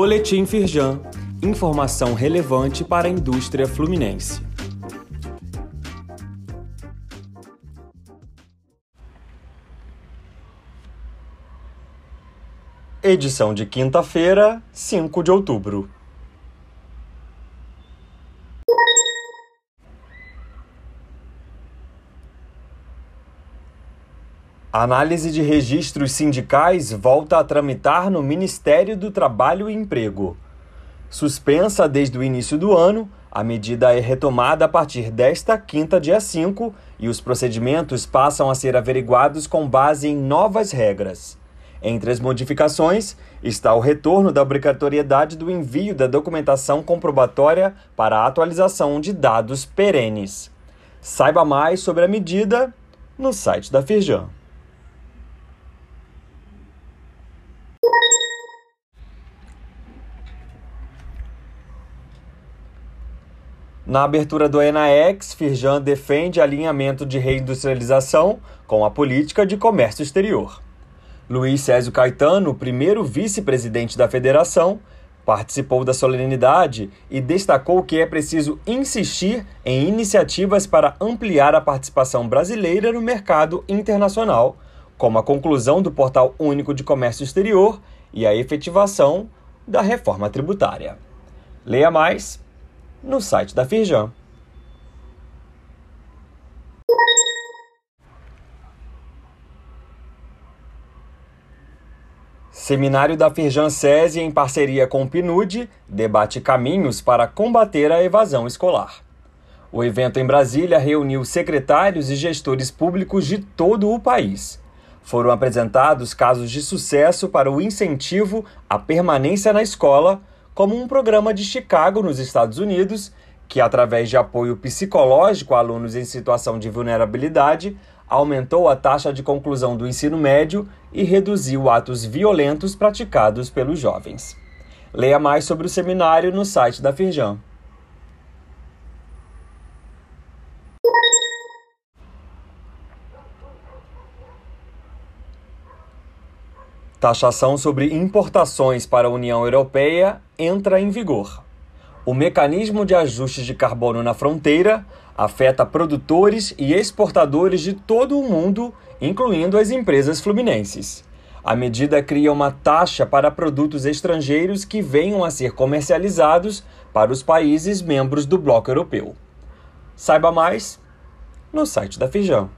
Boletim Firjan. Informação relevante para a indústria fluminense. Edição de quinta-feira, 5 de outubro. A análise de registros sindicais volta a tramitar no Ministério do Trabalho e Emprego. Suspensa desde o início do ano, a medida é retomada a partir desta quinta, dia 5, e os procedimentos passam a ser averiguados com base em novas regras. Entre as modificações está o retorno da obrigatoriedade do envio da documentação comprobatória para a atualização de dados perenes. Saiba mais sobre a medida no site da Firjan. Na abertura do Enaex, Firjan defende alinhamento de reindustrialização com a política de comércio exterior. Luiz Césio Caetano, primeiro vice-presidente da federação, participou da solenidade e destacou que é preciso insistir em iniciativas para ampliar a participação brasileira no mercado internacional, como a conclusão do Portal Único de Comércio Exterior e a efetivação da reforma tributária. Leia mais no site da Firjan. Seminário da Firjan SESI, em parceria com o PNUD, debate caminhos para combater a evasão escolar. O evento em Brasília reuniu secretários e gestores públicos de todo o país. Foram apresentados casos de sucesso para o incentivo à permanência na escola como um programa de Chicago, nos Estados Unidos, que, através de apoio psicológico a alunos em situação de vulnerabilidade, aumentou a taxa de conclusão do ensino médio e reduziu atos violentos praticados pelos jovens. Leia mais sobre o seminário no site da Firjan. Taxação sobre importações para a União Europeia entra em vigor. O mecanismo de ajuste de carbono na fronteira afeta produtores e exportadores de todo o mundo, incluindo as empresas fluminenses. A medida cria uma taxa para produtos estrangeiros que venham a ser comercializados para os países membros do Bloco Europeu. Saiba mais no site da Feijão.